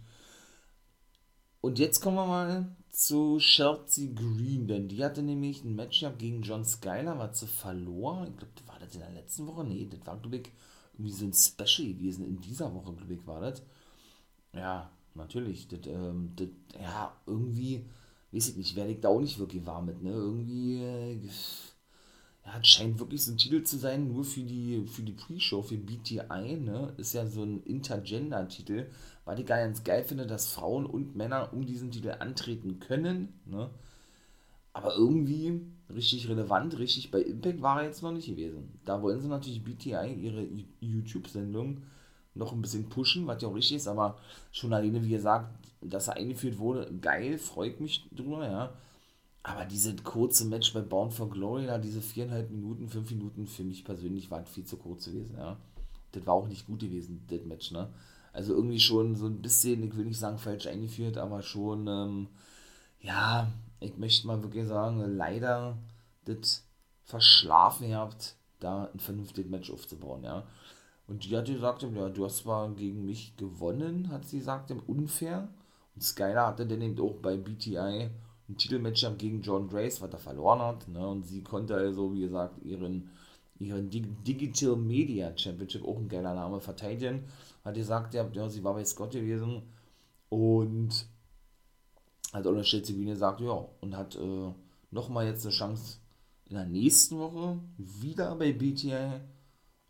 und jetzt kommen wir mal zu Chelsea Green, denn die hatte nämlich ein Matchup gegen John Skyler, was sie verlor. Ich glaube, war das in der letzten Woche? Nee, das war, glaube ich, irgendwie so ein Special gewesen. In dieser Woche, glaube ich, war das. Ja, natürlich. Das, ähm, das, ja, irgendwie, weiß ich nicht, werde ich da auch nicht wirklich warm mit, ne? Irgendwie, äh, ja, es scheint wirklich so ein Titel zu sein, nur für die, für die Pre-Show, für BTI, ne? Ist ja so ein Intergender-Titel, weil ich ganz geil finde, dass Frauen und Männer um diesen Titel antreten können, ne? Aber irgendwie richtig relevant, richtig bei Impact war er jetzt noch nicht gewesen. Da wollen sie natürlich BTI ihre YouTube-Sendung noch ein bisschen pushen, was ja auch richtig ist, aber schon alleine, wie gesagt, dass er eingeführt wurde, geil, freut mich drüber, ja. Aber diese kurze Match bei Bound for Glory, da diese viereinhalb Minuten, fünf Minuten, für mich persönlich waren viel zu kurz gewesen, ja. Das war auch nicht gut gewesen, das Match, ne. Also irgendwie schon so ein bisschen, ich will nicht sagen falsch eingeführt, aber schon, ähm, ja, ich möchte mal wirklich sagen, leider das verschlafen gehabt, da ein vernünftiges Match aufzubauen, ja. Und die hat gesagt, ja, du hast zwar gegen mich gewonnen, hat sie gesagt, unfair. Und Skyler hatte dann eben auch bei BTI ein Titelmatch gegen John Grace, was er verloren hat. Ne? Und sie konnte also, wie gesagt, ihren, ihren Digital Media Championship, auch ein geiler Name, verteidigen. Hat gesagt, ja, ja sie war bei Scott gewesen und hat eine Bühne gesagt, ja, und hat äh, nochmal jetzt eine Chance in der nächsten Woche wieder bei BTI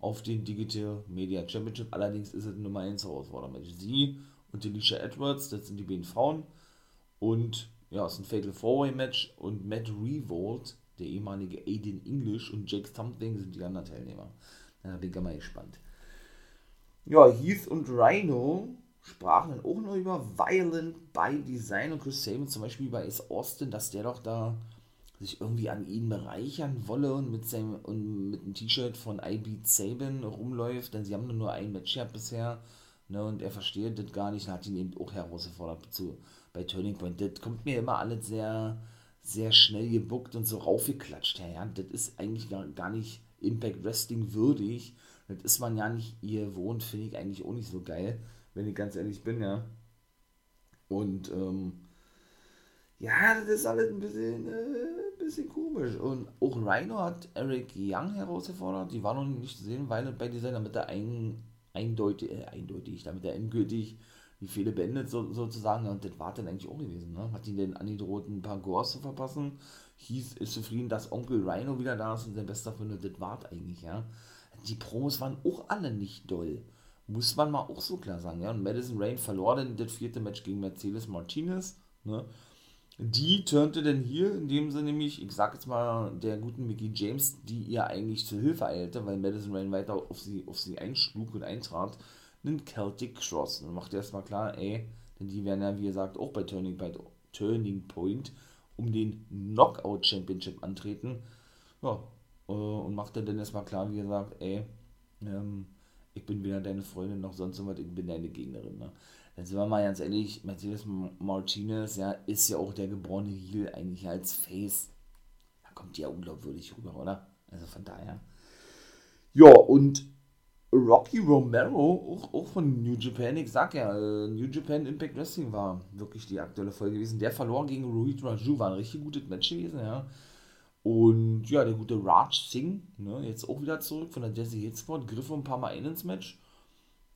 auf den Digital Media Championship. Allerdings ist es Nummer 1 Herausforderung. Sie und Alicia Edwards, das sind die beiden Frauen. Und ja, es ist ein Fatal Four Way Match und Matt Revolt, der ehemalige Aiden English und Jake Something sind die anderen Teilnehmer. Da bin ich mal gespannt. Ja, Heath und Rhino sprachen dann auch noch über Violent by Design und Chris Sabin, zum Beispiel bei Ace Austin, dass der doch da sich irgendwie an ihn bereichern wolle und mit seinem und mit einem T-Shirt von IB Sabin rumläuft, denn sie haben nur ein Match gehabt bisher, ne, und er versteht das gar nicht und hat ihn eben auch herausgefordert zu, bei Turning Point. Das kommt mir immer alles sehr, sehr schnell gebuckt und so raufgeklatscht her. Ja. Das ist eigentlich gar, gar nicht Impact Wrestling würdig. Das ist man ja nicht ihr wohnt, finde ich eigentlich auch nicht so geil, wenn ich ganz ehrlich bin, ja. Und, ähm, ja, das ist alles ein bisschen, äh, bisschen komisch. Und auch Rhino hat Eric Young herausgefordert. Die war noch nicht zu sehen, weil bei dieser, damit er ein, eindeutig, äh, eindeutig, damit er endgültig die Fehde beendet so, sozusagen. Und das war dann eigentlich auch gewesen. Ne? Hat ihn denn angedroht, ein paar Gores zu verpassen. Hieß, ist zufrieden, dass Onkel Rhino wieder da ist und sein bester Freund. Das war eigentlich, ja. Die Promos waren auch alle nicht doll. Muss man mal auch so klar sagen, ja. Und Madison Rain verlor dann das vierte Match gegen Mercedes Martinez, ne. Die turnte denn hier, indem sie nämlich, ich sag jetzt mal, der guten Mickey James, die ihr eigentlich zur Hilfe eilte, weil Madison Rain weiter auf sie, auf sie einschlug und eintrat, einen Celtic Cross. Und macht erstmal klar, ey, denn die werden ja, wie gesagt, auch bei Turning, bei Turning Point um den Knockout Championship antreten. Ja, äh, und macht dann erstmal klar, wie gesagt, ey, ähm, ich bin weder deine Freundin noch sonst was, ich bin deine Gegnerin. Ne? Dann sind wir mal ganz ehrlich, Mercedes Martinez ja, ist ja auch der geborene Heel eigentlich als Face. Da kommt die ja unglaubwürdig rüber, oder? Also von daher. Ja, und Rocky Romero, auch, auch von New Japan, ich sag ja, äh, New Japan Impact Wrestling war wirklich die aktuelle Folge gewesen. Der verlor gegen Ruhit Raju, war ein richtig gutes Match gewesen, ja. Und ja, der gute Raj Singh, ne, jetzt auch wieder zurück von der Jesse Hit griff ein paar Mal ein ins Match.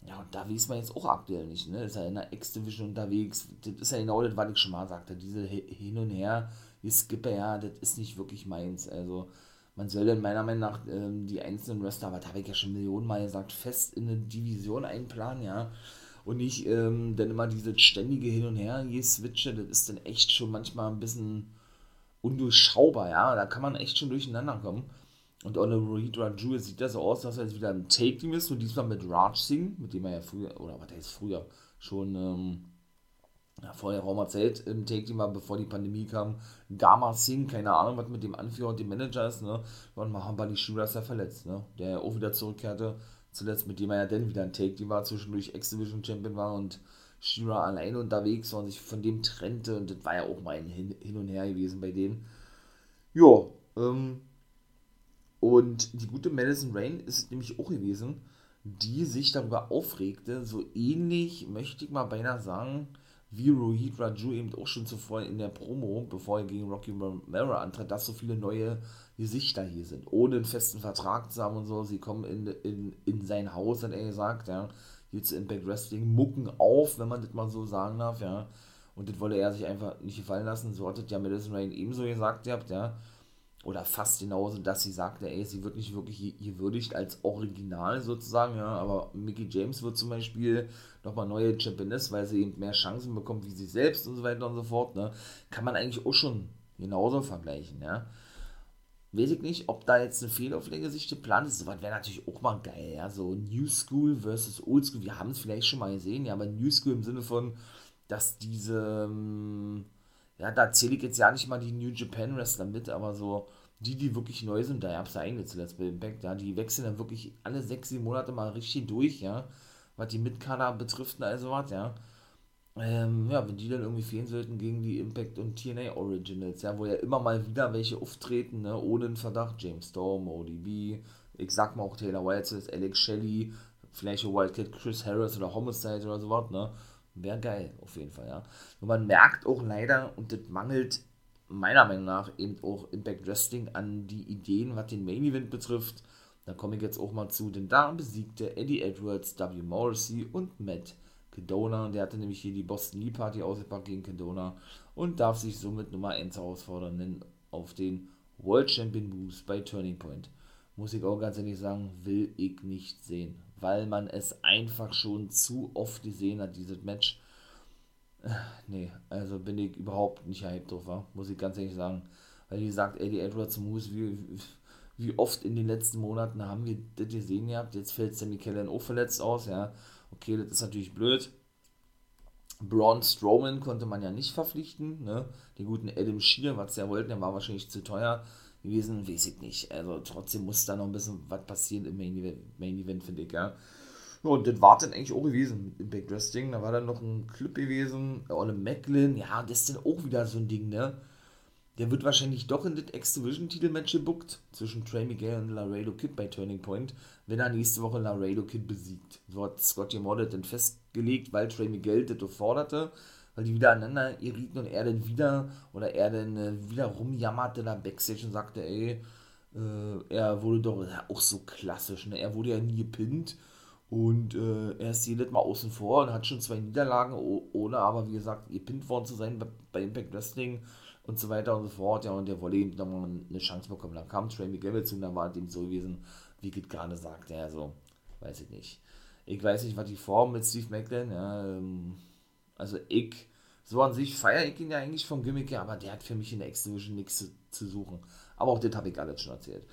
Ja, und da weiß man jetzt auch aktuell nicht, ne? Ist er in der X-Division unterwegs. Das ist ja genau das, was ich schon mal sagte. Diese Hin und Her, die Skipper, ja, das ist nicht wirklich meins. Also, man soll dann meiner Meinung nach ähm, die einzelnen Wrestler, aber da habe ich ja schon Millionen Mal gesagt, fest in eine Division einplanen, ja. Und nicht ähm, dann immer diese ständige Hin und Her, je switche, das ist dann echt schon manchmal ein bisschen undurchschaubar, ja. Da kann man echt schon durcheinander kommen. Und ohne Rohit Raju sieht das so aus, dass er jetzt wieder ein Take-Team ist, und diesmal mit Raj Singh, mit dem er ja früher, oder was heißt früher, schon ähm, vorher Raumer Zeit im Take-Team war, bevor die Pandemie kam, Gama Singh, keine Ahnung, was mit dem Anführer und dem Manager ist, ne? Und Mahabali Shira ist ja verletzt, ne? Der ja auch wieder zurückkehrte, zuletzt mit dem er ja dann wieder ein Take-Team war, zwischendurch X-Division Champion war und Shira alleine unterwegs war und sich von dem trennte und das war ja auch mal ein Hin, Hin und Her gewesen bei denen. Ja, ähm, und die gute Madison Rain ist es nämlich auch gewesen, die sich darüber aufregte, so ähnlich möchte ich mal beinahe sagen, wie Rohit Raju eben auch schon zuvor in der Promo, bevor er gegen Rocky Romero antritt, dass so viele neue Gesichter hier sind, ohne einen festen Vertrag zu haben und so. Sie kommen in, in, in sein Haus, hat er gesagt, ja. Hier zu Impact Wrestling, mucken auf, wenn man das mal so sagen darf, ja. Und das wollte er sich einfach nicht gefallen lassen. So hat es ja Madison Rain ebenso gesagt, ihr habt, ja oder fast genauso, dass sie sagte, ey, sie wird nicht wirklich gewürdigt als Original sozusagen, ja, aber Mickey James wird zum Beispiel nochmal neue Championess, weil sie eben mehr Chancen bekommt wie sie selbst und so weiter und so fort, ne, kann man eigentlich auch schon genauso vergleichen, ja. Weiß ich nicht, ob da jetzt eine Fehlauflage sich geplant ist, sowas wäre natürlich auch mal geil, ja, so New School versus Old School, wir haben es vielleicht schon mal gesehen, ja, aber New School im Sinne von, dass diese, ähm, ja, da zähle ich jetzt ja nicht mal die New Japan Wrestler mit, aber so die, die wirklich neu sind, da gab es ja einige zuletzt bei Impact, ja, die wechseln dann wirklich alle sechs, sieben Monate mal richtig durch, ja, was die Mitkader betrifft und all sowas, ja. Ähm, ja, wenn die dann irgendwie fehlen sollten gegen die Impact und TNA Originals, ja, wo ja immer mal wieder welche auftreten, ne, ohne einen Verdacht, James Storm, ODB, ich sag mal auch Taylor Wilds, Alex Shelley, vielleicht Wildcat Chris Harris oder Homicide oder sowas, ne, Wäre geil, auf jeden Fall, ja. Und man merkt auch leider, und das mangelt meiner Meinung nach eben auch Impact Wrestling an die Ideen, was den Main Event betrifft. Da komme ich jetzt auch mal zu, denn da besiegte Eddie Edwards, W. Morrissey und Matt Kedona. Der hatte nämlich hier die Boston Lee Party ausgepackt gegen Kedona und darf sich somit Nummer 1 herausfordern auf den World Champion Moves bei Turning Point. Muss ich auch ganz ehrlich sagen, will ich nicht sehen weil man es einfach schon zu oft gesehen hat, dieses Match. Nee, also bin ich überhaupt nicht hyped drauf, muss ich ganz ehrlich sagen. Weil, wie gesagt, Eddie Edwards Moose, wie, wie oft in den letzten Monaten haben wir das gesehen gehabt. Jetzt fällt Sammy Kellen auch verletzt aus, ja. Okay, das ist natürlich blöd. Braun Strowman konnte man ja nicht verpflichten, ne? Den guten Adam Shear, was sie ja wollten, der war wahrscheinlich zu teuer gewesen, weiß ich nicht. Also trotzdem muss da noch ein bisschen was passieren im Main Event, Main Event finde ich, ja. Und das war dann eigentlich auch gewesen im Big Wrestling. Da war dann noch ein Clip gewesen, Olle Macklin, ja, das ist dann auch wieder so ein Ding, ne? Der wird wahrscheinlich doch in das X-Division-Titelmatch gebuckt zwischen Trey Miguel und Laredo Kid bei Turning Point, wenn er nächste Woche Laredo Kid besiegt. So hat Scotty Moore dann festgelegt, weil Trey Miguel das forderte weil die wieder aneinander gerieten und er dann wieder, oder er dann äh, wieder rumjammerte da Backstage und sagte, ey, äh, er wurde doch, ja, auch so klassisch, ne? er wurde ja nie gepinnt und äh, er ist jedes Mal außen vor und hat schon zwei Niederlagen, ohne aber, wie gesagt, gepinnt worden zu sein bei, bei Impact Wrestling und so weiter und so fort, ja, und der wollte eben nochmal eine Chance bekommen. Dann kam Trey Miguel zu und dann war dem so gewesen, wie Git gerade sagt, ja, so, weiß ich nicht. Ich weiß nicht, was die Form mit Steve Macklin, ja, ähm, also ich, so an sich feiere ich ihn ja eigentlich vom Gimmick her, aber der hat für mich in der X-Division nichts zu, zu, suchen. Aber auch das habe ich alles schon erzählt.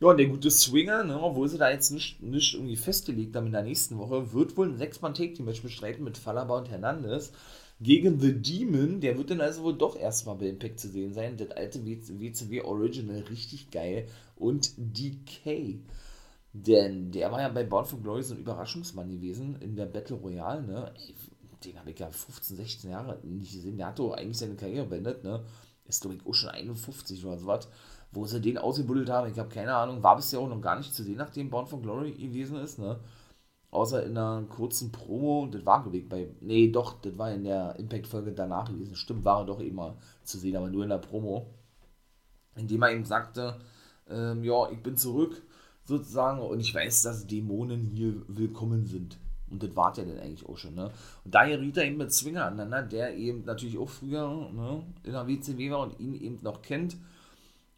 Ja, und der gute Swinger, ne, obwohl sie da jetzt nicht, nicht irgendwie festgelegt haben in der nächsten Woche, wird wohl ein 6-Mann-Take-Team-Match bestreiten mit Fallaba und Hernandez gegen The Demon. Der wird dann also wohl doch erstmal bei Impact zu sehen sein. Das alte WCW Original, richtig geil. Und DK. Denn der war ja bei Born for Glory so ein Überraschungsmann gewesen in der Battle Royale, ne? Ey, den habe ich ja 15, 16 Jahre nicht gesehen. Der hat doch eigentlich seine Karriere beendet, ne? Ist, ich, auch schon 51 oder so was. Wo sie den ausgebuddelt haben, ich habe keine Ahnung, war bisher auch noch gar nicht zu sehen, nachdem Born for Glory gewesen ist, ne? Außer in einer kurzen Promo, das war, glaube ich, bei, nee, doch, das war in der Impact-Folge danach gewesen. Stimmt, war er doch immer zu sehen, aber nur in der Promo. Indem er eben sagte, ähm, ja, ich bin zurück, sozusagen, und ich weiß, dass Dämonen hier willkommen sind. Und das war ja dann eigentlich auch schon, ne? Und da geriet er eben mit Zwinger aneinander, der eben natürlich auch früher ne, in der WCW war und ihn eben noch kennt.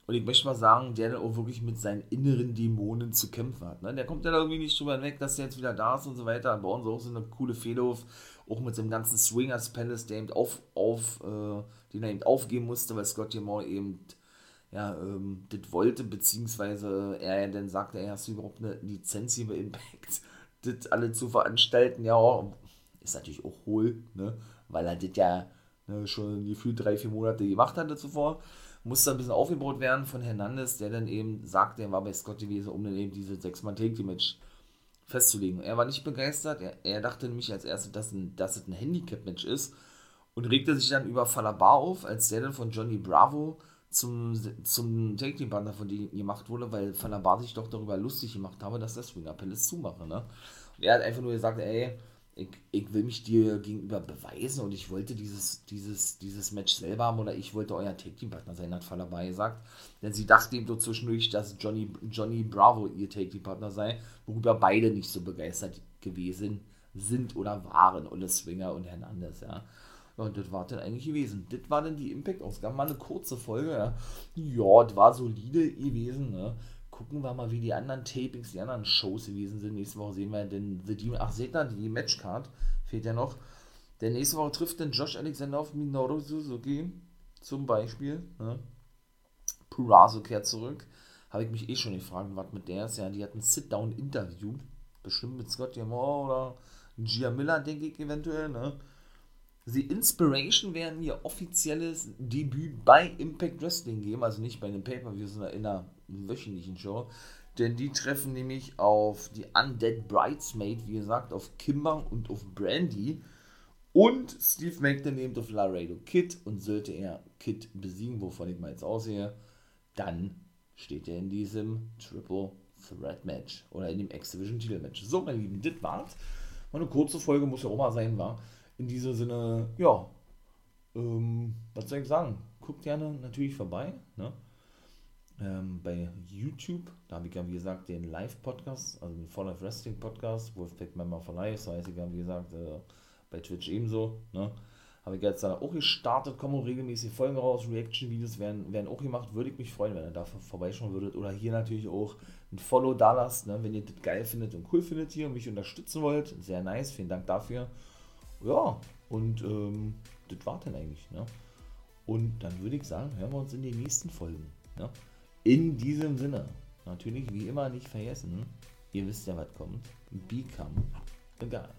Und ich möchte mal sagen, der dann auch wirklich mit seinen inneren Dämonen zu kämpfen hat. Ne? Der kommt ja da irgendwie nicht drüber hinweg, dass der jetzt wieder da ist und so weiter. Bei uns auch so eine coole Fehlerhof, auch mit dem ganzen Swingers Palace, der eben auf, auf äh, den er eben aufgeben musste, weil Scott Moore eben ja, ähm, das wollte, beziehungsweise er dann sagte, er hast du überhaupt eine Lizenz hier bei Impact? Das alle zu veranstalten, ja, ist natürlich auch hohl, ne? weil er das ja ne, schon gefühlt drei, vier Monate gemacht hatte zuvor. Musste ein bisschen aufgebaut werden von Hernandez, der dann eben sagte, er war bei Scott gewesen, um dann eben diese sechs mann take match festzulegen. Er war nicht begeistert, er, er dachte nämlich als erstes, dass, dass es ein Handicap-Match ist und regte sich dann über Falabar auf, als der dann von Johnny Bravo zum, zum Take Team Partner von denen gemacht wurde, weil Van der Bar sich doch darüber lustig gemacht habe, dass der Swinger Palace zumache. Ne? Und er hat einfach nur gesagt, ey, ich, ich will mich dir gegenüber beweisen und ich wollte dieses, dieses, dieses Match selber haben oder ich wollte euer Take-Team-Partner sein, hat Fallerby gesagt. Denn sie dachte eben so zwischendurch, dass Johnny, Johnny Bravo ihr Take-Team-Partner sei, worüber beide nicht so begeistert gewesen sind oder waren. Olle Swinger und Hernandez, ja. Und das war dann eigentlich gewesen. Das war dann die Impact-Ausgabe. Mal eine kurze Folge, ja. Ja, das war solide gewesen, ne gucken wir mal, wie die anderen Tapings, die anderen Shows gewesen sind. Nächste Woche sehen wir den The Demon. Ach, seht ihr, die Matchcard fehlt ja noch. Der nächste Woche trifft dann Josh Alexander auf Minoru Suzuki zum Beispiel. Ne? Purazo kehrt zurück. Habe ich mich eh schon gefragt, was mit der ist. Ja, die hat ein Sit-Down-Interview. Bestimmt mit Scott Diamond oder Gia Miller, denke ich eventuell. Ne? The Inspiration werden ihr offizielles Debüt bei Impact Wrestling geben, also nicht bei den Pay-Per-Views, sondern in einer wöchentlichen Show. Denn die treffen nämlich auf die Undead Bridesmaid, wie gesagt, auf Kimber und auf Brandy. Und Steve McNair nimmt auf Laredo Kid und sollte er Kid besiegen, wovon ich mal jetzt aussehe, dann steht er in diesem Triple Threat Match oder in dem X-Division Titel Match. So, meine Lieben, das war's. Mal eine kurze Folge muss ja auch mal sein, war. In diesem Sinne, ja, ähm, was soll ich sagen? Guckt gerne natürlich vorbei, ne? ähm, bei YouTube. Da habe ich ja, wie gesagt, den Live-Podcast, also den For Life Wrestling Podcast, Wolfpack Member for Life, so heißt ich ja, wie gesagt, äh, bei Twitch ebenso. Ne? Habe ich jetzt da auch gestartet, kommen regelmäßig Folgen raus, Reaction-Videos werden, werden auch gemacht. Würde ich mich freuen, wenn ihr da vorbeischauen würdet. Oder hier natürlich auch ein Follow da lasst, ne? wenn ihr das geil findet und cool findet hier und mich unterstützen wollt. Sehr nice, vielen Dank dafür. Ja, und ähm, das war dann eigentlich. Ne? Und dann würde ich sagen, hören wir uns in den nächsten Folgen. Ne? In diesem Sinne, natürlich wie immer nicht vergessen, ihr wisst ja, was kommt. Become guy.